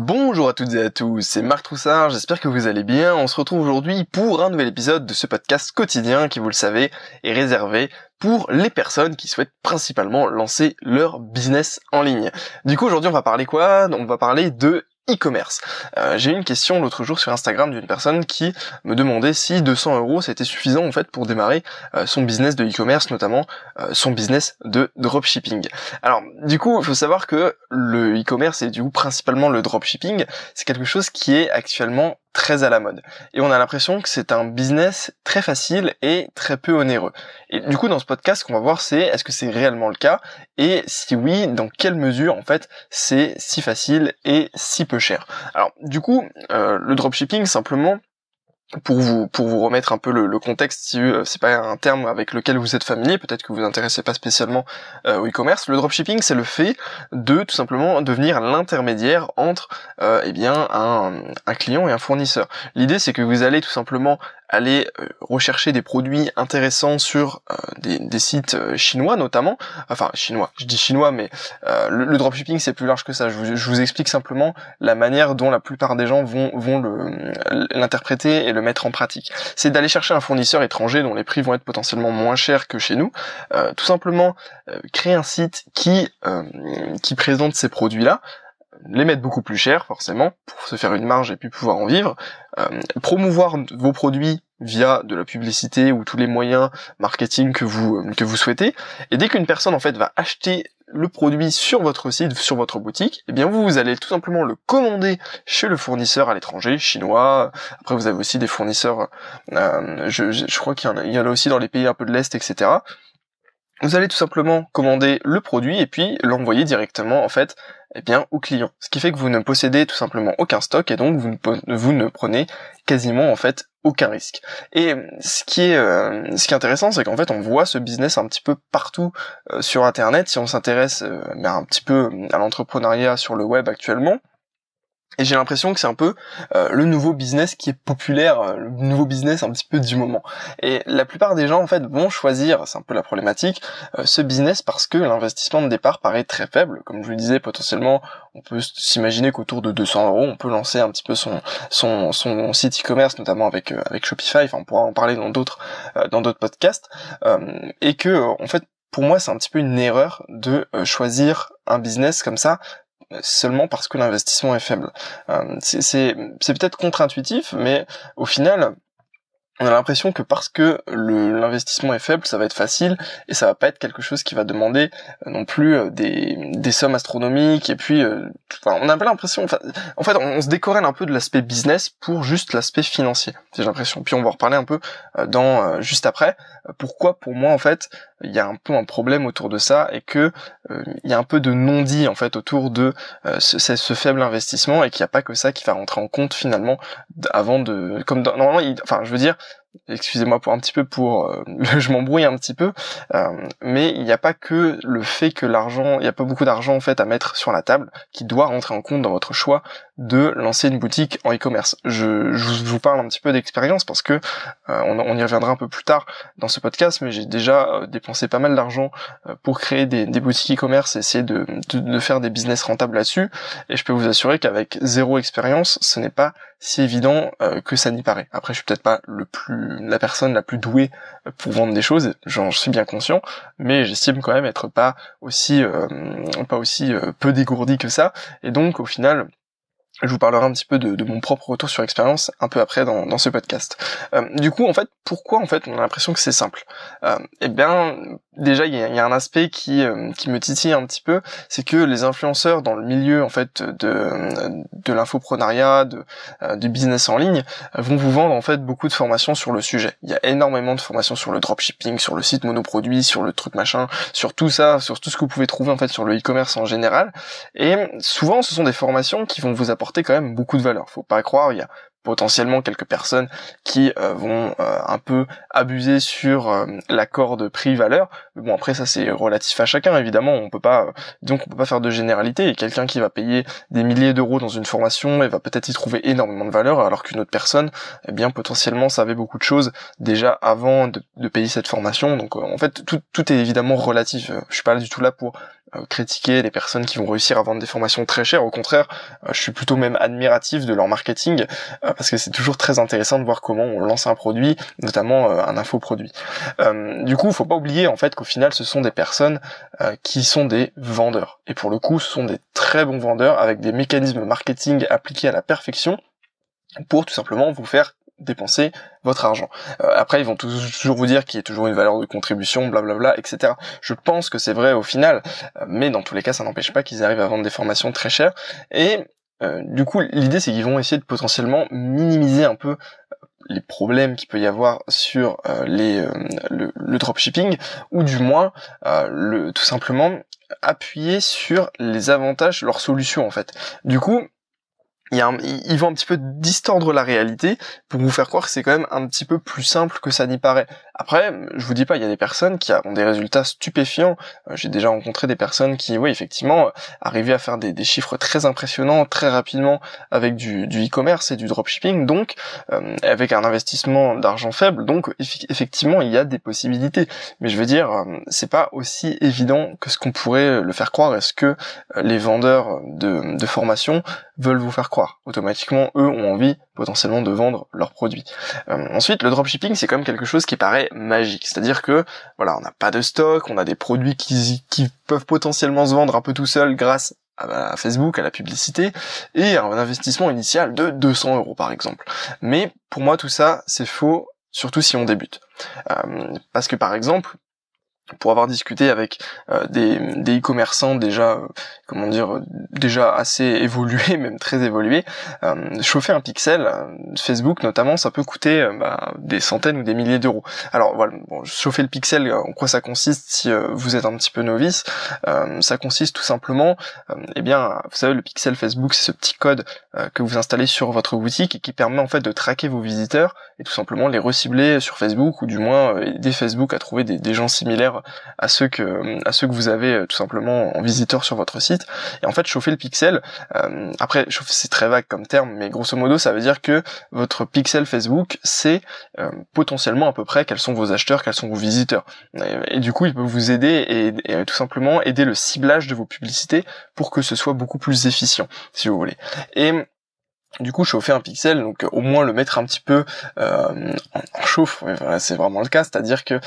Bonjour à toutes et à tous, c'est Marc Troussard, j'espère que vous allez bien. On se retrouve aujourd'hui pour un nouvel épisode de ce podcast quotidien qui, vous le savez, est réservé pour les personnes qui souhaitent principalement lancer leur business en ligne. Du coup, aujourd'hui, on va parler quoi? On va parler de e-commerce. Euh, j'ai eu une question l'autre jour sur Instagram d'une personne qui me demandait si 200 euros c'était suffisant en fait pour démarrer euh, son business de e-commerce, notamment euh, son business de dropshipping. Alors du coup, il faut savoir que le e-commerce et du coup principalement le dropshipping, c'est quelque chose qui est actuellement très à la mode. Et on a l'impression que c'est un business très facile et très peu onéreux. Et du coup, dans ce podcast, ce qu'on va voir, c'est est-ce que c'est réellement le cas? Et si oui, dans quelle mesure, en fait, c'est si facile et si peu cher? Alors, du coup, euh, le dropshipping, simplement, pour vous pour vous remettre un peu le, contexte si euh, c'est pas un terme avec lequel vous êtes familier peut-être que vous vous intéressez pas spécialement euh, au e-commerce. Le dropshipping c'est le fait de tout simplement devenir l'intermédiaire entre euh, eh bien un, un client et un fournisseur. L'idée c'est que vous allez tout simplement aller euh, rechercher des produits intéressants sur euh, des, sites euh, chinois notamment, enfin chinois, je dis chinois, mais le, dropshipping c'est plus large que ça. Je vous, explique simplement la manière dont la plupart des gens vont vont l'interpréter et le mettre en pratique. C'est d'aller chercher un fournisseur étranger dont les prix vont être potentiellement moins chers que chez nous, tout simplement créer un site qui qui présente ces produits là les mettre beaucoup plus cher forcément pour se faire une marge et puis pouvoir en vivre, euh, promouvoir vos produits via de la publicité ou tous les moyens marketing que vous que vous souhaitez et dès qu'une personne en fait va acheter le produit sur votre site, sur votre boutique, eh bien vous, vous allez tout simplement le commander chez le fournisseur à l'étranger, chinois. Après vous avez aussi des fournisseurs, euh, je, je, crois qu'il y, en a, y en a aussi dans les pays un peu de l'est, etc. Vous allez tout simplement commander le produit et puis l'envoyer directement en fait eh bien, au client. Ce qui fait que vous ne possédez tout simplement aucun stock et donc vous ne, prenez quasiment en fait aucun risque. Et ce qui est, euh, ce qui est intéressant, c'est qu'en fait on voit ce business un petit peu partout euh, sur Internet. Si on s'intéresse euh, un petit peu à l'entrepreneuriat sur le web actuellement, et j'ai l'impression que c'est un peu euh, le nouveau business qui est populaire, euh, le nouveau business un petit peu du moment. Et la plupart des gens en fait vont choisir, c'est un peu la problématique, euh, ce business parce que l'investissement de départ paraît très faible. Comme je vous le disais, potentiellement, on peut s'imaginer qu'autour de 200 euros, on peut lancer un petit peu son son, son site e-commerce, notamment avec avec Shopify. Enfin, on pourra en parler dans d'autres dans d'autres podcasts. et que en fait pour moi, c'est un petit peu une erreur de choisir un business comme ça seulement parce que l'investissement est faible. Euh, c'est peut-être contre-intuitif, mais au final, on a l'impression que parce que l'investissement est faible, ça va être facile et ça va pas être quelque chose qui va demander euh, non plus euh, des, des sommes astronomiques et puis enfin, on a pas l'impression en fait on, se décorèle un peu de l'aspect business pour juste l'aspect financier j'ai l'impression puis on va reparler un peu dans juste après pourquoi pour moi en fait il y a un peu un problème autour de ça et que euh, il y a un peu de non-dit en fait autour de euh, ce, faible investissement et qu'il n'y a pas que ça qui va rentrer en compte finalement avant de comme normalement il, enfin je veux dire excusez-moi pour un petit peu pour euh, je m'embrouille un petit peu euh, mais il n'y a pas que le fait que l'argent il n'y a pas beaucoup d'argent en fait à mettre sur la table qui doit rentrer en compte dans votre choix de lancer une boutique en e-commerce. Je, je, vous parle un petit peu d'expérience parce que euh, on, y reviendra un peu plus tard dans ce podcast mais j'ai déjà dépensé pas mal d'argent pour créer des, des boutiques e-commerce et essayer de, de, de faire des business rentables là-dessus. Et je peux vous assurer qu'avec zéro expérience ce n'est pas si évident que ça n'y paraît. Après je suis peut-être pas le plus la personne la plus douée pour vendre des choses, j'en suis bien conscient, mais j'estime quand même être pas aussi euh, pas aussi euh, peu dégourdi que ça, et donc au final je vous parlerai un petit peu de, mon propre retour sur expérience un peu après dans, dans ce podcast. Euh, du coup, en fait, pourquoi en fait on a l'impression que c'est simple? Euh, Eh bien, déjà il y a, un aspect qui euh, qui me titille un petit peu, c'est que les influenceurs dans le milieu en fait de de l'infoprenariat, de du business en ligne, vont vous vendre en fait beaucoup de formations sur le sujet. Il y a énormément de formations sur le dropshipping, sur le site monoproduit, sur le truc machin, sur tout ça, sur tout ce que vous pouvez trouver en fait sur le e-commerce en général. Et souvent, ce sont des formations qui vont vous apporter quand même beaucoup de valeur. Faut pas croire, il y a potentiellement quelques personnes qui euh, vont euh, un peu abuser sur euh, l'accord de prix-valeur. Bon après ça c'est relatif à chacun évidemment, on peut pas donc on peut pas faire de généralité et quelqu'un qui va payer des milliers d'euros dans une formation et va peut-être y trouver énormément de valeur alors qu'une autre personne eh bien potentiellement savait beaucoup de choses déjà avant de, de payer cette formation. Donc en fait tout, tout est évidemment relatif. Je suis pas du tout là pour euh, critiquer les personnes qui vont réussir à vendre des formations très chères. Au contraire, euh, je suis plutôt même admiratif de leur marketing euh, parce que c'est toujours très intéressant de voir comment on lance un produit, notamment un infoproduit. du coup, faut pas oublier en fait qu'au final, ce sont des personnes qui sont des vendeurs. Et pour le coup, ce sont des très bons vendeurs avec des mécanismes marketing appliqués à la perfection pour tout simplement vous faire dépenser votre argent. Euh, après, ils vont toujours vous dire qu'il y a toujours une valeur de contribution, blablabla, etc. Je pense que c'est vrai au final, euh, mais dans tous les cas, ça n'empêche pas qu'ils arrivent à vendre des formations très chères. Et euh, du coup, l'idée, c'est qu'ils vont essayer de potentiellement minimiser un peu les problèmes qu'il peut y avoir sur les, le, le, dropshipping, ou du moins, le, tout simplement appuyer sur les avantages de leur solution en fait. Du coup, il ils vont un petit peu distordre la réalité pour vous faire croire que c'est quand même un petit peu plus simple que ça n'y paraît. Après, je vous dis pas, il y a des personnes qui ont des résultats stupéfiants. Euh, j'ai déjà rencontré des personnes qui, oui, effectivement, arrivaient à faire des, chiffres très impressionnants très rapidement avec du, e-commerce et du dropshipping, donc euh, avec un investissement d'argent faible. Donc, effectivement, il y a des possibilités. Mais je veux dire, euh, c'est pas aussi évident que ce qu'on pourrait le faire croire. Est-ce que les vendeurs de, de formation veulent vous faire croire. Automatiquement, eux ont envie potentiellement de vendre leurs produits. Euh, ensuite, le dropshipping, c'est quand même quelque chose qui paraît magique. C'est-à-dire que, voilà, on n'a pas de stock, on a des produits qui, qui peuvent potentiellement se vendre un peu tout seuls grâce à Facebook, à la publicité, et un investissement initial de 200 euros par exemple. Mais pour moi, tout ça, c'est faux, surtout si on débute. Euh, parce que par exemple, pour avoir discuté avec euh, des des e-commerçants déjà euh, comment dire déjà assez évolués même très évolués. Euh, chauffer un pixel euh, Facebook notamment ça peut coûter bah, des centaines ou des milliers d'euros. Alors voilà bon, chauffer le pixel en quoi ça consiste si vous êtes un petit peu novice ça consiste tout simplement eh bien vous savez le pixel Facebook c'est ce petit code que vous installez sur votre boutique et qui permet en fait de traquer vos visiteurs et tout simplement les recibler sur Facebook ou du moins aider Facebook à trouver des, des gens similaires à ceux que à ceux que vous avez euh, tout simplement en visiteur sur votre site. Et en fait, chauffer le pixel. Euh, après, c'est très vague comme terme, mais grosso modo, ça veut dire que votre pixel Facebook, c'est euh, potentiellement à peu près quels sont vos acheteurs, quels sont vos visiteurs. Et, du coup, il peut vous aider et, et, tout simplement aider le ciblage de vos publicités pour que ce soit beaucoup plus efficient, si vous voulez. Et du coup chauffer un pixel donc au moins le mettre un petit peu euh, en, chauffe c'est vraiment le cas. C'est à dire que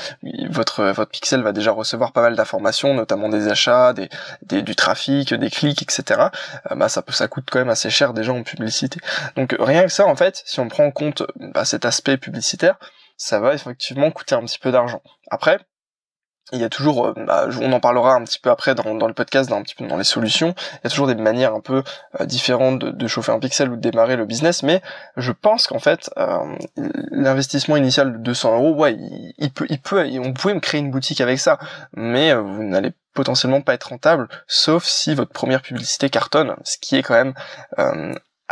votre votre pixel va déjà recevoir pas mal d'informations notamment des achats des, du trafic des clics etc euh, bah ça peut ça coûte quand même assez cher déjà en publicité. Donc rien que ça en fait si on prend en compte bah, cet aspect publicitaire ça va effectivement coûter un petit peu d'argent. Après il y a toujours, euh, bah, on en parlera un petit peu après dans, le podcast, dans un petit peu dans les solutions. Il y a toujours des manières un peu euh, différentes de, chauffer un pixel ou de démarrer le business, mais je pense qu'en fait, euh, l'investissement initial de 200 euros, ouais, il, peut, il peut, on pouvait me créer une boutique avec ça, mais vous n'allez potentiellement pas être rentable, sauf si votre première publicité cartonne, ce qui est quand même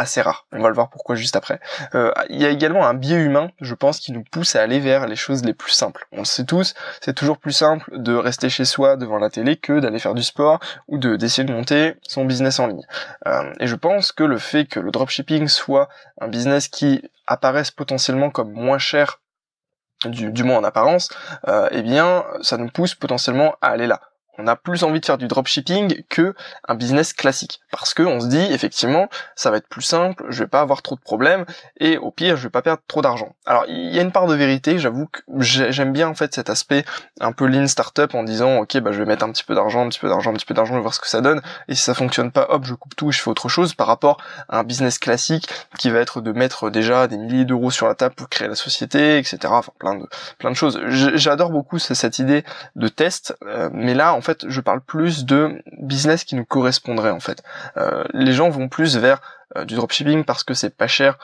assez rare. On va le voir pourquoi juste après. Euh, il y a également un biais humain, je pense, qui nous pousse à aller vers les choses les plus simples. On le sait tous, c'est toujours plus simple de rester chez soi devant la télé que d'aller faire du sport ou de d'essayer de monter son business en ligne. Euh, et je pense que le fait que le dropshipping soit un business qui apparaisse potentiellement comme moins cher du, moins en apparence, euh, eh bien, ça nous pousse potentiellement à aller là on a plus envie de faire du dropshipping que un business classique parce que on se dit effectivement ça va être plus simple, je vais pas avoir trop de problèmes et au pire je vais pas perdre trop d'argent. Alors il y a une part de vérité, j'avoue que j'aime bien en fait cet aspect un peu lean startup en disant ok bah je vais mettre un petit peu d'argent, un petit peu d'argent, un petit peu d'argent, et voir ce que ça donne et si ça fonctionne pas hop je coupe tout et je fais autre chose par rapport à un business classique qui va être de mettre déjà des milliers d'euros sur la table pour créer la société etc. Enfin plein de plein de choses. J'adore beaucoup cette idée de test euh, mais là en fait je parle plus de business qui nous correspondrait en fait. Euh, les gens vont plus vers euh, du dropshipping parce que c'est pas cher,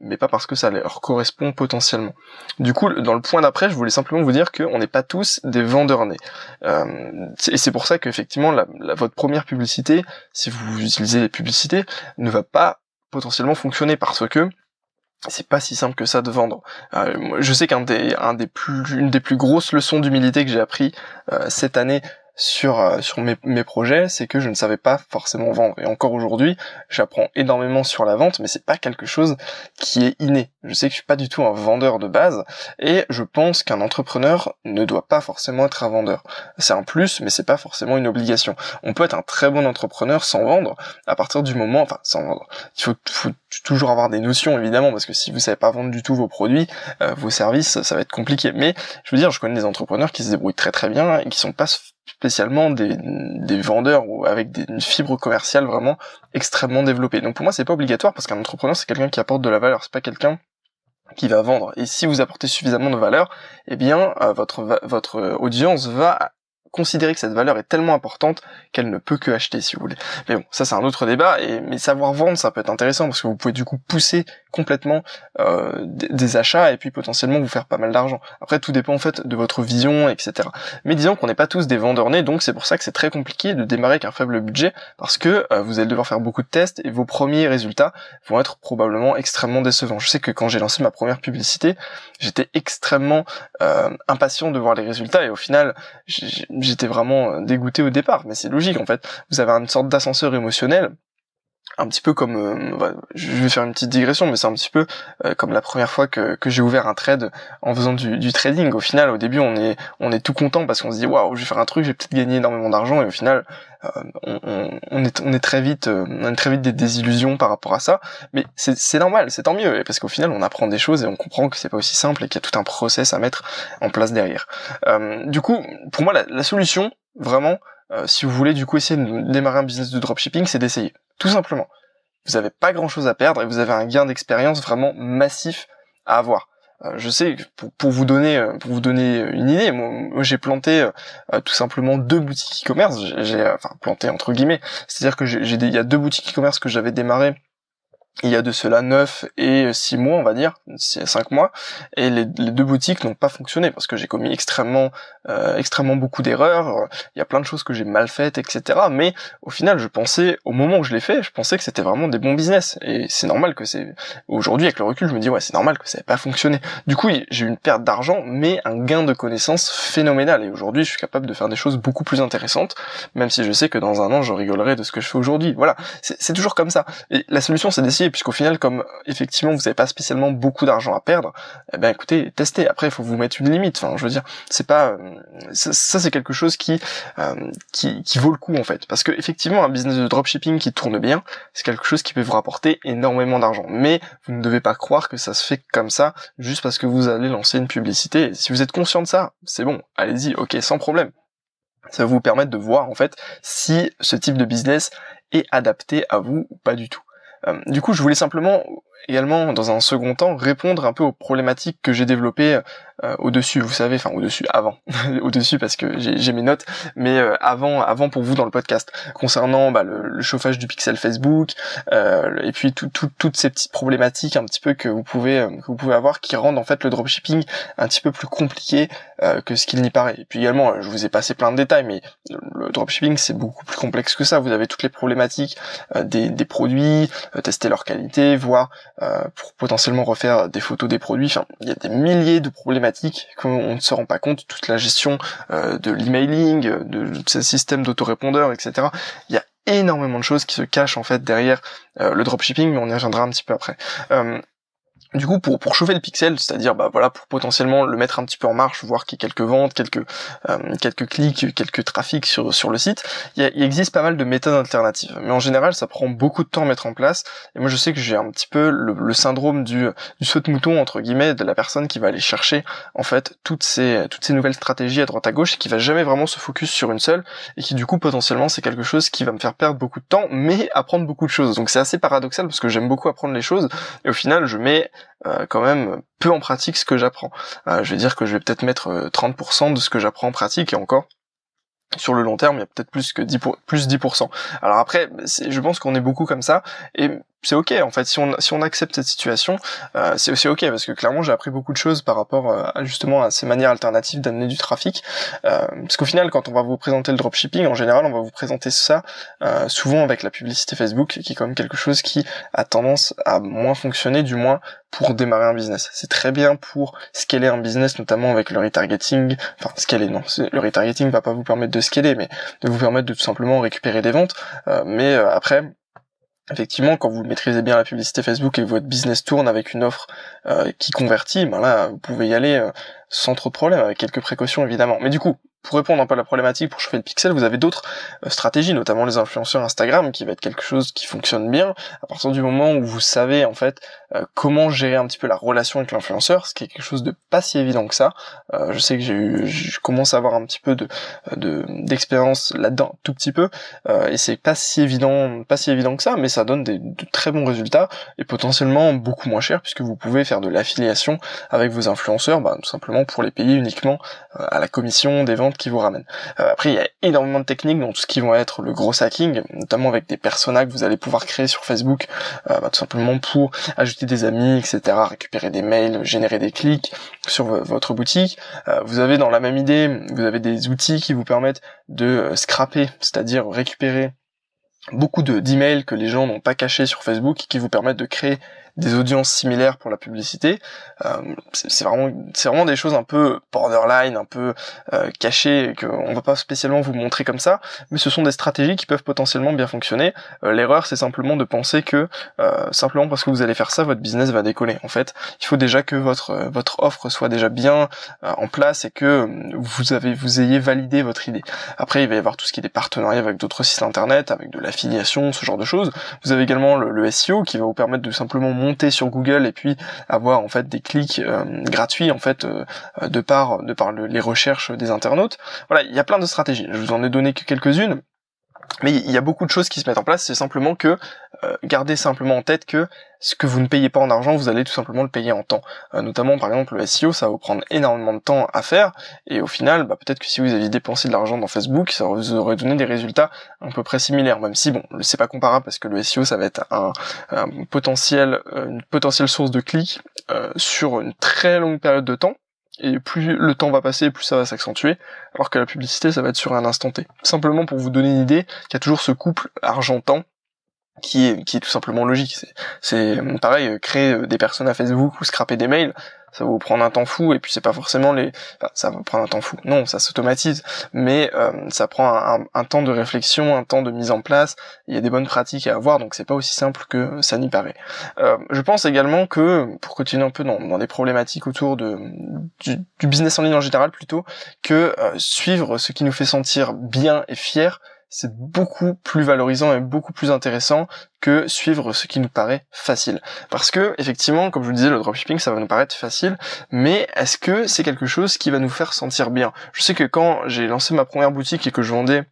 mais pas parce que ça leur correspond potentiellement. Du coup, dans le point d'après, je voulais simplement vous dire qu'on n'est pas tous des vendeurs nés. Euh, et c'est pour ça qu'effectivement, votre première publicité, si vous utilisez les publicités, ne va pas potentiellement fonctionner parce que c'est pas si simple que ça de vendre. Je sais qu'un des, plus, une des plus grosses leçons d'humilité que j'ai appris cette année, sur euh, sur mes, mes projets, c'est que je ne savais pas forcément vendre. Et encore aujourd'hui, j'apprends énormément sur la vente, mais c'est pas quelque chose qui est inné. Je sais que je suis pas du tout un vendeur de base, et je pense qu'un entrepreneur ne doit pas forcément être un vendeur. C'est un plus, mais c'est pas forcément une obligation. On peut être un très bon entrepreneur sans vendre, à partir du moment, enfin sans vendre. Il faut, faut toujours avoir des notions évidemment, parce que si vous savez pas vendre du tout vos produits, euh, vos services, ça va être compliqué. Mais je veux dire, je connais des entrepreneurs qui se débrouillent très très bien et qui sont pas spécialement des, vendeurs ou avec des, une fibre commerciale vraiment extrêmement développée. Donc pour moi c'est pas obligatoire parce qu'un entrepreneur c'est quelqu'un qui apporte de la valeur, c'est pas quelqu'un qui va vendre. Et si vous apportez suffisamment de valeur, eh bien euh, votre votre audience va considérer que cette valeur est tellement importante qu'elle ne peut que acheter si vous voulez. Mais bon, ça c'est un autre débat. Et mais savoir vendre, ça peut être intéressant parce que vous pouvez du coup pousser complètement euh, des, achats et puis potentiellement vous faire pas mal d'argent. Après, tout dépend en fait de votre vision, etc. Mais disons qu'on n'est pas tous des vendeurs nés, donc c'est pour ça que c'est très compliqué de démarrer avec un faible budget parce que euh, vous allez devoir faire beaucoup de tests et vos premiers résultats vont être probablement extrêmement décevants. Je sais que quand j'ai lancé ma première publicité, j'étais extrêmement euh, impatient de voir les résultats et au final, j'étais vraiment dégoûté au départ. Mais c'est logique en fait. Vous avez une sorte d'ascenseur émotionnel un petit peu comme euh, je vais faire une petite digression mais c'est un petit peu euh, comme la première fois que, que j'ai ouvert un trade en faisant du, du, trading. Au final au début on est on est tout content parce qu'on se dit waouh je vais faire un truc je vais peut-être gagner énormément d'argent. Et au final euh, on, on, est on est très vite on a très vite des désillusions par rapport à ça. Mais c'est normal c'est tant mieux. Parce qu'au final on apprend des choses et on comprend que c'est pas aussi simple et qu'il y a tout un process à mettre en place derrière. Du coup pour moi la, la solution vraiment si vous voulez du coup essayer de démarrer un business de dropshipping c'est d'essayer tout simplement. Vous n'avez pas grand chose à perdre et vous avez un gain d'expérience vraiment massif à avoir. Euh, je sais pour, vous donner euh, pour vous donner une idée, moi, j'ai planté euh, tout simplement deux boutiques e-commerce. J'ai enfin planté entre guillemets, c'est-à-dire que j'ai il y a deux boutiques e-commerce que j'avais démarré il y a de cela 9 et 6 mois, on va dire, 5 mois, et les, deux boutiques n'ont pas fonctionné parce que j'ai commis extrêmement, euh, extrêmement beaucoup d'erreurs. Il y a plein de choses que j'ai mal faites, etc. Mais au final, je pensais, au moment où je l'ai fait, je pensais que c'était vraiment des bons business. Et c'est normal que c'est. Aujourd'hui, avec le recul, je me dis ouais, c'est normal que ça n'ait pas fonctionné. Du coup, j'ai eu une perte d'argent, mais un gain de connaissances phénoménal. Et aujourd'hui, je suis capable de faire des choses beaucoup plus intéressantes, même si je sais que dans un an, je rigolerai de ce que je fais aujourd'hui. Voilà, c'est toujours comme ça. Et la solution, c'est d'essayer puisqu'au final, comme effectivement vous n'avez pas spécialement beaucoup d'argent à perdre, eh ben écoutez, testez. Après, il faut vous mettre une limite. Enfin, je veux dire, c'est pas euh, ça, c'est quelque chose qui, euh, qui qui vaut le coup en fait, parce que effectivement, un business de dropshipping qui tourne bien, c'est quelque chose qui peut vous rapporter énormément d'argent. Mais vous ne devez pas croire que ça se fait comme ça juste parce que vous allez lancer une publicité. si vous êtes conscient de ça, c'est bon, allez-y, ok, sans problème ça va vous permettre de voir en fait si ce type de business est adapté à vous ou pas du tout. Euh, du coup, je voulais simplement également, dans un second temps, répondre un peu aux problématiques que j'ai développées euh, au-dessus, vous savez, enfin au-dessus, avant, au-dessus parce que j'ai mes notes, mais euh, avant, avant pour vous dans le podcast, concernant bah, le, chauffage du pixel Facebook, euh, et puis toutes ces petites problématiques un petit peu que vous pouvez que vous pouvez avoir qui rendent en fait le dropshipping un petit peu plus compliqué que ce qu'il n'y paraît. Et puis également, je vous ai passé plein de détails, mais le dropshipping c'est beaucoup plus complexe que ça. Vous avez toutes les problématiques des, des produits, tester leur qualité, voir pour potentiellement refaire des photos des produits. Enfin, il y a des milliers de problématiques qu'on ne se rend pas compte, toute la gestion euh, de l'emailing, de, ces systèmes d'autorépondeurs, etc. Il y a énormément de choses qui se cachent en fait derrière euh, le dropshipping, mais on y reviendra un petit peu après. Euh, du coup, pour, pour chauffer le pixel, c'est-à-dire bah voilà, pour potentiellement le mettre un petit peu en marche, voir qu'il y a quelques ventes, quelques euh, quelques clics, quelques trafics sur sur le site, il, il, existe pas mal de méthodes alternatives. Mais en général, ça prend beaucoup de temps à mettre en place. Et moi, je sais que j'ai un petit peu le, syndrome du du saut de mouton entre guillemets de la personne qui va aller chercher en fait toutes ces toutes ces nouvelles stratégies à droite à gauche et qui va jamais vraiment se focus sur une seule et qui du coup potentiellement c'est quelque chose qui va me faire perdre beaucoup de temps, mais apprendre beaucoup de choses. Donc c'est assez paradoxal parce que j'aime beaucoup apprendre les choses et au final, je mets euh, quand même peu en pratique ce que j'apprends. Euh, je vais dire que je vais peut-être mettre 30% euh, de ce que j'apprends en pratique et encore sur le long terme, il y a peut-être plus que 10% plus 10%. Alors après, je pense qu'on est beaucoup comme ça et c'est ok en fait si on si on accepte cette situation euh, c'est aussi ok parce que clairement j'ai appris beaucoup de choses par rapport euh, justement à ces manières alternatives d'amener du trafic. Euh, parce qu'au final quand on va vous présenter le dropshipping en général on va vous présenter ça euh, souvent avec la publicité Facebook qui est quand même quelque chose qui a tendance à moins fonctionner du moins pour démarrer un business. C'est très bien pour scaler un business notamment avec le retargeting. Enfin scaler non le retargeting va pas vous permettre de scaler mais de vous permettre de tout simplement récupérer des ventes. Mais après effectivement, quand vous maîtrisez bien la publicité Facebook et votre business tourne avec une offre euh, qui convertit, ben là, vous pouvez y aller euh, sans trop de problèmes, avec quelques précautions évidemment. Mais du coup, pour répondre un peu à la problématique, pour chauffer le pixel, vous avez d'autres euh, stratégies, notamment les influenceurs Instagram, qui va être quelque chose qui fonctionne bien à partir du moment où vous savez en fait euh, comment gérer un petit peu la relation avec l'influenceur, ce qui est quelque chose de pas si évident que ça. Euh, je sais que j'ai eu, je commence à avoir un petit peu de d'expérience là-dedans, tout petit peu, et c'est pas si évident, pas si évident que ça, mais ça donne des, de très bons résultats et potentiellement beaucoup moins cher puisque vous pouvez faire de l'affiliation avec vos influenceurs, bah, tout simplement pour les payer uniquement à la commission des ventes qui vous ramène. Euh, après, il y a énormément de techniques, donc tout ce qui vont être le gros hacking, notamment avec des personas que vous allez pouvoir créer sur Facebook, euh, bah, tout simplement pour ajouter des amis, etc., récupérer des mails, générer des clics sur votre boutique. Euh, vous avez dans la même idée, vous avez des outils qui vous permettent de scraper, c'est-à-dire récupérer beaucoup de d'emails que les gens n'ont pas cachés sur Facebook qui vous permettent de créer des audiences similaires pour la publicité. Euh, c'est vraiment, c'est vraiment des choses un peu borderline, un peu euh, cachées, qu'on va pas spécialement vous montrer comme ça, mais ce sont des stratégies qui peuvent potentiellement bien fonctionner. Euh, l'erreur, c'est simplement de penser que euh, simplement parce que vous allez faire ça, votre business va décoller. En fait, il faut déjà que votre votre offre soit déjà bien en place et que vous avez vous ayez validé votre idée. Après, il va y avoir tout ce qui est des partenariats avec d'autres sites internet, avec de l'affiliation, ce genre de choses. Vous avez également le, le SEO qui va vous permettre de simplement monter sur Google et puis avoir en fait des clics euh, gratuits en fait euh, de par de par les recherches des internautes. Voilà, il y a plein de stratégies. Je vous en ai donné que quelques-unes. Mais il y a beaucoup de choses qui se mettent en place, c'est simplement que euh, gardez simplement en tête que ce que vous ne payez pas en argent, vous allez tout simplement le payer en temps. Euh, notamment par exemple le SEO, ça va vous prendre énormément de temps à faire, et au final, bah, peut-être que si vous aviez dépensé de l'argent dans Facebook, ça vous aurait donné des résultats à peu près similaires, même si bon, c'est pas comparable parce que le SEO ça va être un, potentiel, une potentielle source de clics euh, sur une très longue période de temps et plus le temps va passer, plus ça va s'accentuer, alors que la publicité, ça va être sur un instant T. Simplement pour vous donner une idée, il y a toujours ce couple argent-temps qui est, qui est tout simplement logique. C'est pareil, créer des personnes à Facebook ou scraper des mails, ça va vous prendre un temps fou et puis c'est pas forcément les enfin, ça va prendre un temps fou. Non ça s'automatise mais euh, ça prend un, temps de réflexion un temps de mise en place il y a des bonnes pratiques à avoir donc c'est pas aussi simple que ça n'y paraît. Euh, je pense également que pour continuer un peu dans, dans des problématiques autour de du, business en ligne en général plutôt que euh, suivre ce qui nous fait sentir bien et fier c'est beaucoup plus valorisant et beaucoup plus intéressant que suivre ce qui nous paraît facile. Parce que, effectivement, comme je vous disais, le dropshipping, ça va nous paraître facile, mais est-ce que c'est quelque chose qui va nous faire sentir bien? Je sais que quand j'ai lancé ma première boutique et que je vendais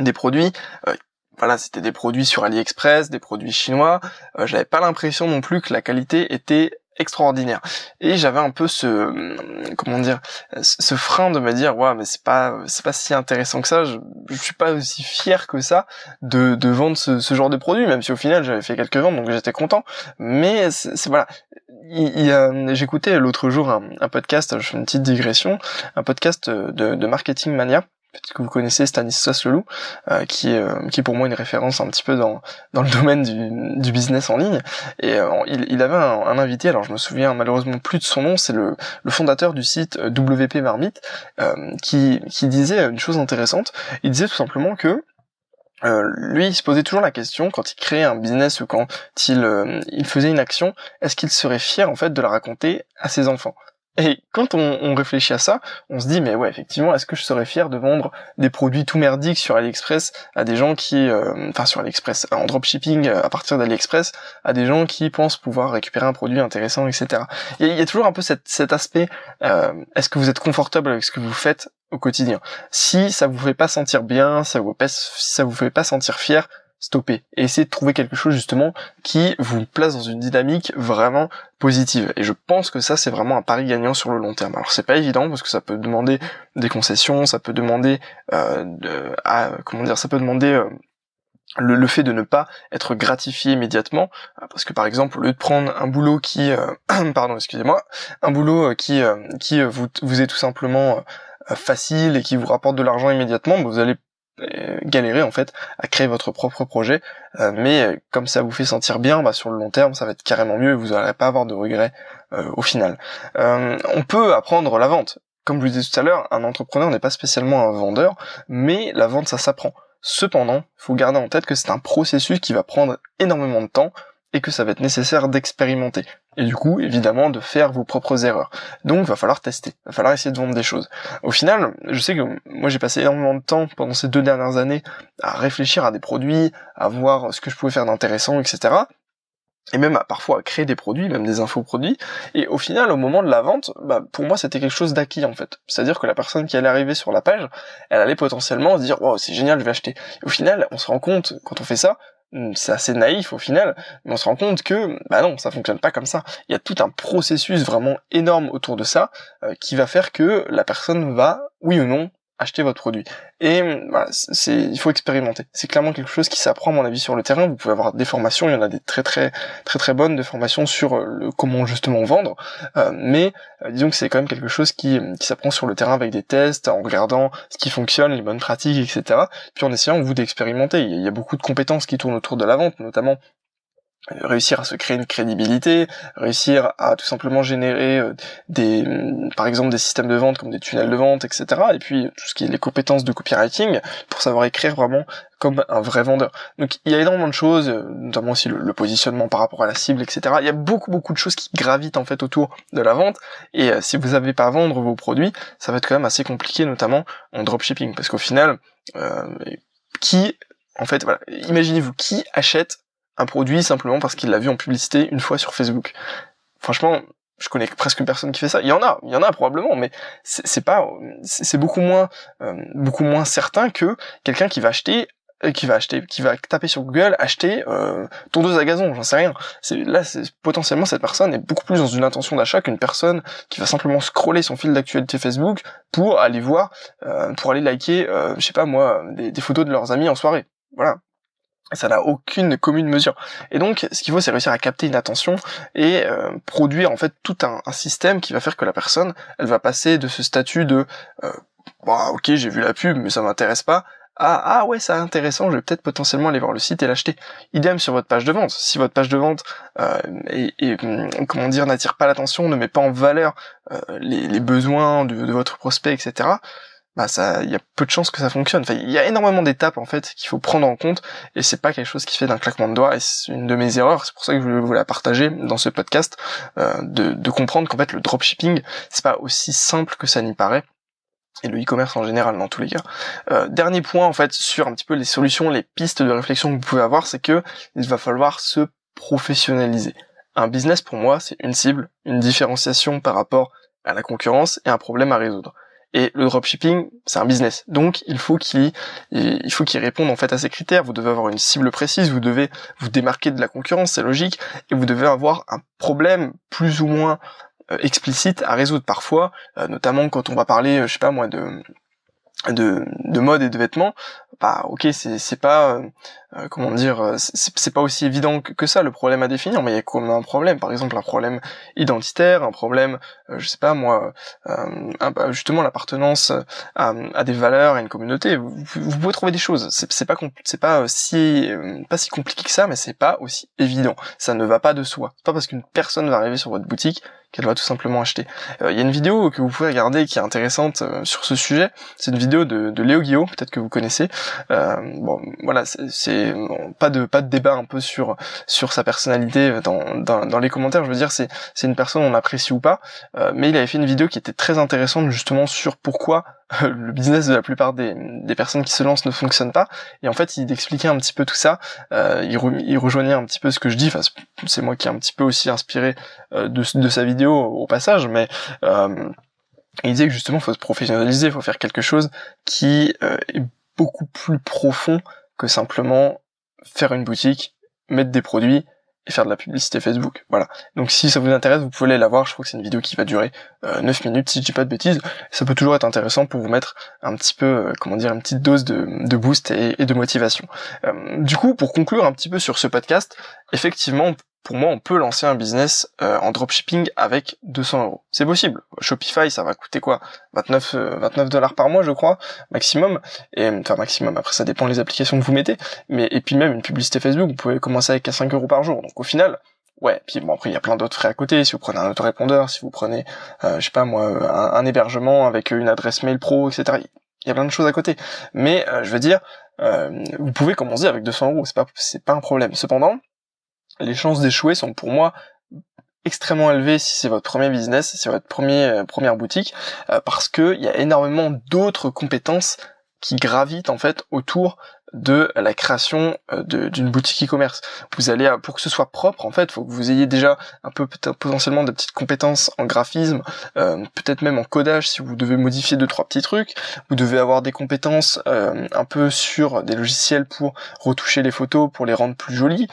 des produits, euh, voilà, c'était des produits sur AliExpress, des produits chinois. Euh, j'avais pas l'impression non plus que la qualité était extraordinaire. Et j'avais un peu ce comment dire ce frein de me dire ouais mais c'est pas c'est pas si intéressant que ça. Je, je suis pas aussi fier que ça de, de vendre ce, ce genre de produit, même si au final j'avais fait quelques ventes donc j'étais content. Mais c'est voilà. Il, j'écoutais l'autre jour un, un, podcast, je fais une petite digression, un podcast de, de Marketing Mania peut-être que vous connaissez Stanislas Leloup, euh, qui est euh, qui est pour moi une référence un petit peu dans dans le domaine du, business en ligne. Et euh, il, avait un, invité, alors je me souviens malheureusement plus de son nom, c'est le, le fondateur du site WP Marmite, qui qui disait une chose intéressante. Il disait tout simplement que lui, il se posait toujours la question quand il créait un business ou quand il, il faisait une action, est-ce qu'il serait fier en fait de la raconter à ses enfants? Et quand on, réfléchit à ça, on se dit mais ouais effectivement est-ce que je serais fier de vendre des produits tout merdiques sur AliExpress à des gens qui, euh, enfin sur AliExpress en dropshipping euh, à partir d'AliExpress à des gens qui pensent pouvoir récupérer un produit intéressant etc. Il y, a toujours un peu cet aspect euh, est-ce que vous êtes confortable avec ce que vous faites au quotidien? Si ça vous fait pas sentir bien, ça vous ça vous fait pas sentir fier, stopper et essayer de trouver quelque chose justement qui vous place dans une dynamique vraiment positive. Et je pense que ça c'est vraiment un pari gagnant sur le long terme. Alors c'est pas évident parce que ça peut demander des concessions, ça peut demander euh, de, comment dire, ça peut demander euh, le, fait de ne pas être gratifié immédiatement, parce que par exemple, au lieu de prendre un boulot qui, pardon, excusez-moi, un boulot qui, qui vous, est tout simplement facile et qui vous rapporte de l'argent immédiatement, bah, vous allez euh, galérer en fait à créer votre propre projet. Euh, mais euh, comme ça vous fait sentir bien bah, sur le long terme ça va être carrément mieux et vous n'allez pas avoir de regrets au final. On peut apprendre la vente. Comme je vous disais tout à l'heure un entrepreneur n'est pas spécialement un vendeur mais la vente ça s'apprend. Cependant il faut garder en tête que c'est un processus qui va prendre énormément de temps et que ça va être nécessaire d'expérimenter. Et du coup, évidemment, de faire vos propres erreurs. Donc, va falloir tester, va falloir essayer de vendre des choses. Au final, je sais que moi, j'ai passé énormément de temps pendant ces deux dernières années à réfléchir à des produits, à voir ce que je pouvais faire d'intéressant, etc. Et même à parfois créer des produits, même des infoproduits. Et au final, au moment de la vente, bah, pour moi, c'était quelque chose d'acquis, en fait. C'est-à-dire que la personne qui allait arriver sur la page, elle allait potentiellement se dire, wow, c'est génial, je vais acheter. au final, on se rend compte, quand on fait ça, c'est assez naïf au final, mais on se rend compte que bah non, ça fonctionne pas comme ça. Il y a tout un processus vraiment énorme autour de ça euh, qui va faire que la personne va, oui ou non, acheter votre produit. Et voilà, c'est, il faut expérimenter. C'est clairement quelque chose qui s'apprend à mon avis sur le terrain. Vous pouvez avoir des formations, il y en a des très très très très bonnes de formations sur euh, le, comment justement vendre. Euh, mais euh, disons que c'est quand même quelque chose qui, qui s'apprend sur le terrain avec des tests, en regardant ce qui fonctionne, les bonnes pratiques, etc. Puis en essayant vous d'expérimenter. Il y a beaucoup de compétences qui tournent autour de la vente, notamment réussir à se créer une crédibilité, réussir à tout simplement générer euh, des, mm, par exemple des systèmes de vente comme des tunnels de vente, etc. Et puis tout ce qui est les compétences de copywriting pour savoir écrire vraiment comme un vrai vendeur. Donc il y a énormément de choses, euh, notamment aussi le, positionnement par rapport à la cible, etc. Il y a beaucoup beaucoup de choses qui gravitent en fait autour de la vente. Et euh, si vous n'avez pas à vendre vos produits, ça va être quand même assez compliqué, notamment en dropshipping, parce qu'au final, qui en fait, voilà, imaginez-vous qui achète un produit simplement parce qu'il l'a vu en publicité une fois sur Facebook. Franchement, je connais presque personne qui fait ça. Il y en a, il y en a probablement, mais c'est pas, c'est beaucoup moins, euh, beaucoup moins certain que quelqu'un qui va acheter, euh, qui va acheter, qui va taper sur Google, acheter euh, tondeuse à gazon, j'en sais rien. Là, potentiellement cette personne est beaucoup plus dans une intention d'achat qu'une personne qui va simplement scroller son fil d'actualité Facebook pour aller voir, euh, pour aller liker, je sais pas moi, des photos de leurs amis en soirée. Voilà, ça n'a aucune commune mesure. Et donc, ce qu'il faut, c'est réussir à capter une attention et euh, produire en fait tout un, système qui va faire que la personne, elle va passer de ce statut de euh, bah, ok, j'ai vu la pub, mais ça m'intéresse pas, à ah ouais, c'est intéressant, je vais peut-être potentiellement aller voir le site et l'acheter. Idem sur votre page de vente. Si votre page de vente euh, hum, comment dire n'attire pas l'attention, ne met pas en valeur euh, les, besoins de, de votre prospect, etc bah ça, il y a peu de chances que ça fonctionne. Il y a énormément d'étapes en fait qu'il faut prendre en compte et c'est pas quelque chose qui fait d'un claquement de doigts. Et c'est une de mes erreurs. C'est pour ça que je voulais vous la partager dans ce podcast, euh, de, de comprendre qu'en fait le dropshipping c'est pas aussi simple que ça n'y paraît et le e-commerce en général dans tous les cas. Euh, dernier point en fait sur un petit peu les solutions, les pistes de réflexion que vous pouvez avoir, c'est que il va falloir se professionnaliser. Un business pour moi c'est une cible, une différenciation par rapport à la concurrence et un problème à résoudre. Et le dropshipping, c'est un business. Donc, il faut qu'il, il faut qu'il réponde en fait à ces critères. Vous devez avoir une cible précise, vous devez vous démarquer de la concurrence, c'est logique, et vous devez avoir un problème plus ou moins euh, explicite à résoudre parfois, euh, notamment quand on va parler, euh, je sais pas moi, de de, de mode et de vêtements, bah ok c'est c'est pas euh, euh, comment dire euh, c'est pas aussi évident que, ça le problème à définir mais il y a quand même un problème. Par exemple un problème identitaire un problème je sais pas moi bah, justement l'appartenance à, à, des valeurs à une communauté. Vous, pouvez trouver des choses. C'est pas c'est pas si pas si compliqué que ça mais c'est pas aussi évident. Ça ne va pas de soi. Pas parce qu'une personne va arriver sur votre boutique qu'elle va tout simplement acheter. Il y a une vidéo que vous pouvez regarder qui est intéressante sur ce sujet. C'est une vidéo de, de Léo Guillaume, peut-être que vous connaissez, euh, bon, voilà, c'est pas de pas de débat un peu sur sur sa personnalité dans, dans, dans les commentaires. Je veux dire, c'est c'est une personne on apprécie ou pas, euh, mais il avait fait une vidéo qui était très intéressante justement sur pourquoi le business de la plupart des, des personnes qui se lancent ne fonctionne pas. Et en fait, il expliquait un petit peu tout ça. Euh, il, il, rejoignait un petit peu ce que je dis. Enfin, c'est moi qui ai un petit peu aussi inspiré euh, de, de sa vidéo au passage, mais euh, il disait que justement, faut se professionnaliser, faut faire quelque chose qui euh, est beaucoup plus profond que simplement faire une boutique, mettre des produits et faire de la publicité Facebook. Voilà. Donc si ça vous intéresse, vous pouvez aller la voir. Je crois que c'est une vidéo qui va durer 9 euh, minutes si je dis pas de bêtises. Ça peut toujours être intéressant pour vous mettre un petit peu, euh, comment dire, une petite dose de, boost et, de motivation. Euh, du coup, pour conclure un petit peu sur ce podcast, effectivement, pour moi, on peut lancer un business euh, en dropshipping avec 200 euros. C'est possible. Shopify, ça va coûter quoi? 29 29 dollars par mois, je crois, maximum. Et enfin maximum. Après, ça dépend des applications que vous mettez. Mais et puis même une publicité Facebook, vous pouvez commencer avec 5 euros par jour. Donc au final, ouais. Puis bon après, il y a plein d'autres frais à côté. Si vous prenez un autorépondeur, si vous prenez, euh, je sais pas moi, un, hébergement avec une adresse mail pro, etc. Il y a plein de choses à côté. Mais euh, je veux dire, vous pouvez commencer avec 200 euros. C'est pas c'est pas un problème. Cependant les chances d'échouer sont pour moi extrêmement élevées si c'est votre premier business, si c'est votre premier, euh, première boutique, euh, parce qu'il y a énormément d'autres compétences qui gravitent en fait autour de la création euh, d'une boutique e-commerce. Vous allez, pour que ce soit propre, en fait, faut que vous ayez déjà un peu potentiellement de petites compétences en graphisme, euh, peut-être même en codage si vous devez modifier deux trois petits trucs. Vous devez avoir des compétences euh, un peu sur des logiciels pour retoucher les photos, pour les rendre plus jolies.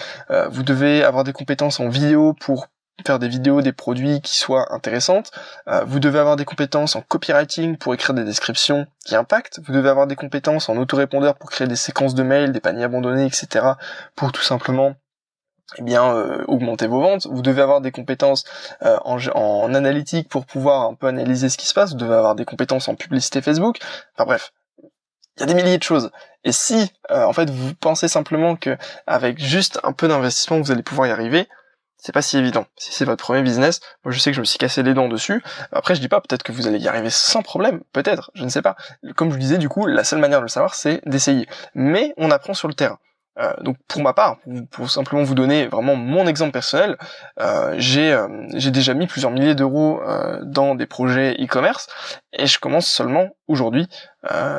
vous devez avoir des compétences en vidéo pour faire des vidéos, des produits qui soient intéressantes. Euh, vous devez avoir des compétences en copywriting pour écrire des descriptions qui impactent. Vous devez avoir des compétences en autorépondeur pour créer des séquences de mails, des paniers abandonnés, etc. pour tout simplement eh bien euh, augmenter vos ventes. Vous devez avoir des compétences euh, en, en analytique pour pouvoir un peu analyser ce qui se passe. Vous devez avoir des compétences en publicité Facebook. Enfin bref, il y a des milliers de choses. Et si en fait vous pensez simplement que avec juste un peu d'investissement vous allez pouvoir y arriver, c'est pas si évident. Si c'est votre premier business, moi je sais que je me suis cassé les dents dessus. Après je dis pas peut-être que vous allez y arriver sans problème, peut-être, je ne sais pas. Comme je vous disais du coup, la seule manière de le savoir c'est d'essayer. Mais on apprend sur le terrain. Euh, donc pour ma part, pour, simplement vous donner vraiment mon exemple personnel, euh, j'ai euh, déjà mis plusieurs milliers d'euros dans des projets e-commerce et je commence seulement aujourd'hui,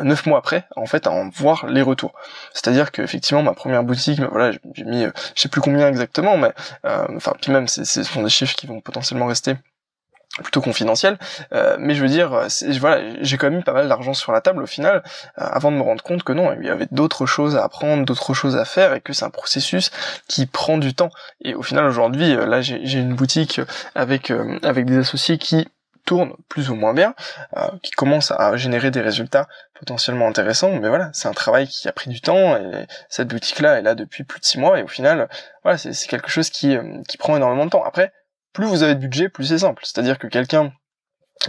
neuf mois après, en fait, à en voir les retours. C'est-à-dire que effectivement ma première boutique, ben voilà, j'ai mis, je sais plus combien exactement, mais enfin puis même ce sont des chiffres qui vont potentiellement rester plutôt confidentiel euh, mais je veux dire voilà j'ai quand même mis pas mal d'argent sur la table au final euh, avant de me rendre compte que non il y avait d'autres choses à apprendre d'autres choses à faire et que c'est un processus qui prend du temps. Et au final aujourd'hui euh, là j'ai une boutique avec avec des associés qui tournent plus ou moins bien qui commencent à générer des résultats potentiellement intéressants mais voilà c'est un travail qui a pris du temps et cette boutique là est là depuis plus de six mois et au final voilà c'est quelque chose qui qui prend énormément de temps. Après plus vous avez de budget, plus c'est simple. C'est-à-dire que quelqu'un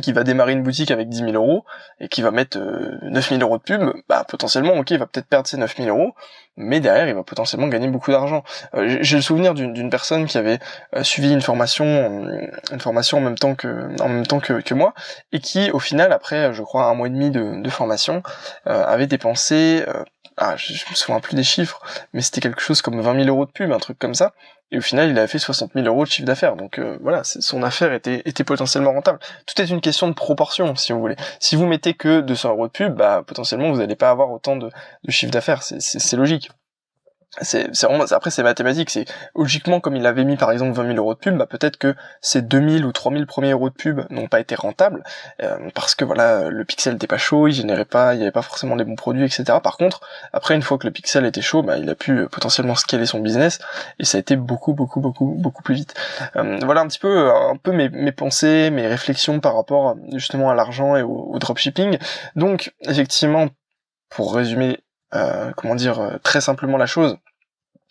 qui va démarrer une boutique avec 10 000 euros et qui va mettre euh, 9 000 euros de pub, bah potentiellement, ok, il va peut-être perdre ses 9 000 euros, mais derrière, il va potentiellement gagner beaucoup d'argent. Euh, j'ai le souvenir d'une personne qui avait euh, suivi une formation, euh, une formation en même temps que, en même temps que, moi, et qui, au final, après, je crois, un mois et demi de, de formation, avait dépensé ah, je, je, me souviens plus des chiffres, mais c'était quelque chose comme 20 000 euros de pub, un truc comme ça. Et au final, il a fait 60 000 euros de chiffre d'affaires. Donc euh, voilà, son affaire était, était potentiellement rentable. Tout est une question de proportion, si vous voulez. Si vous mettez que 200 euros de pub, bah potentiellement vous n'allez pas avoir autant de chiffre d'affaires. C'est logique c'est vraiment après c'est mathématique c'est logiquement comme il avait mis par exemple 20 000 euros de pub bah peut-être que ces 2000 ou 3000 premiers euros de pub n'ont pas été rentables euh, parce que voilà le pixel n'était pas chaud il générait pas il y avait pas forcément les bons produits etc par contre après une fois que le pixel était chaud bah il a pu euh, potentiellement scaler son business et ça a été beaucoup beaucoup beaucoup beaucoup plus vite. Euh, voilà un petit peu un peu mes, pensées mes réflexions par rapport justement à l'argent et au, au dropshipping. Donc effectivement pour résumer euh, comment dire euh, très simplement la chose.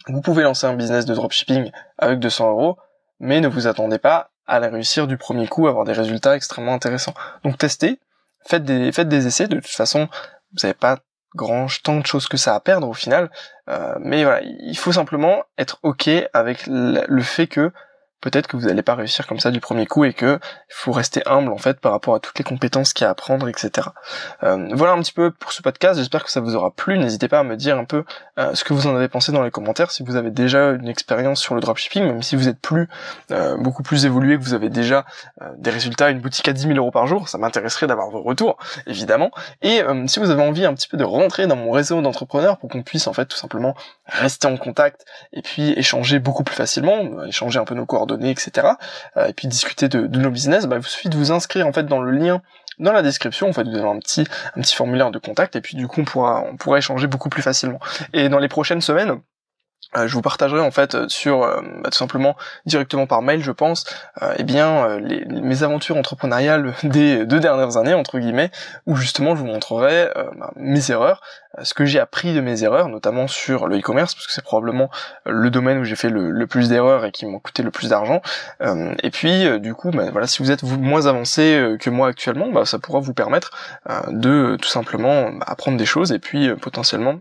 Vous pouvez lancer un business de dropshipping avec 200 euros, mais ne vous attendez pas à la réussir du premier coup, avoir des résultats extrêmement intéressants. Donc testez, faites des, faites des essais. De toute façon, vous n'avez pas grand tant de choses que ça à perdre au final. Euh, mais voilà, il faut simplement être ok avec le fait que peut-être que vous n'allez pas réussir comme ça du premier coup et que faut rester humble en fait par rapport à toutes les compétences qu'il y a à apprendre, etc. Euh, voilà un petit peu pour ce podcast. J'espère que ça vous aura plu. N'hésitez pas à me dire un peu euh, ce que vous en avez pensé dans les commentaires. Si vous avez déjà une expérience sur le dropshipping, même si vous êtes plus euh, beaucoup plus évolué, que vous avez déjà des résultats, une boutique à 10 000 euros par jour, ça m'intéresserait d'avoir vos retours, évidemment. Et si vous avez envie un petit peu de rentrer dans mon réseau d'entrepreneurs pour qu'on puisse en fait tout simplement rester en contact et puis échanger beaucoup plus facilement, échanger un peu nos coordonnées données, etc. Euh, et puis discuter de, nos business, bah, il suffit de vous inscrire en fait dans le lien dans la description, en fait, vous avez un petit, un petit formulaire de contact, et puis du coup, on pourra, on pourra échanger beaucoup plus facilement. Et dans les prochaines semaines, euh, je vous partagerai en fait euh, sur euh, bah, tout simplement directement par mail je pense eh bien mes aventures entrepreneuriales des deux dernières années entre guillemets où justement je vous montrerai bah, mes erreurs ce que j'ai appris de mes erreurs notamment sur le e-commerce parce que c'est probablement le domaine où j'ai fait le, plus d'erreurs et qui m'ont coûté le plus d'argent. Et puis du coup bah, voilà si vous êtes moins avancé que moi actuellement bah, ça pourra vous permettre de tout simplement apprendre des choses et puis potentiellement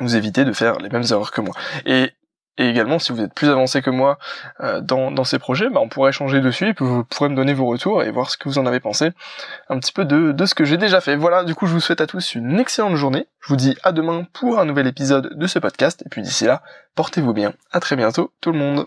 vous évitez de faire les mêmes erreurs que moi. Et, également, si vous êtes plus avancé que moi euh, dans, ces projets, bah, on pourrait échanger dessus et vous pourrez me donner vos retours et voir ce que vous en avez pensé un petit peu de, de ce que j'ai déjà fait. Voilà, du coup, je vous souhaite à tous une excellente journée. Je vous dis à demain pour un nouvel épisode de ce podcast. Et puis d'ici là, portez-vous bien. À très bientôt, tout le monde.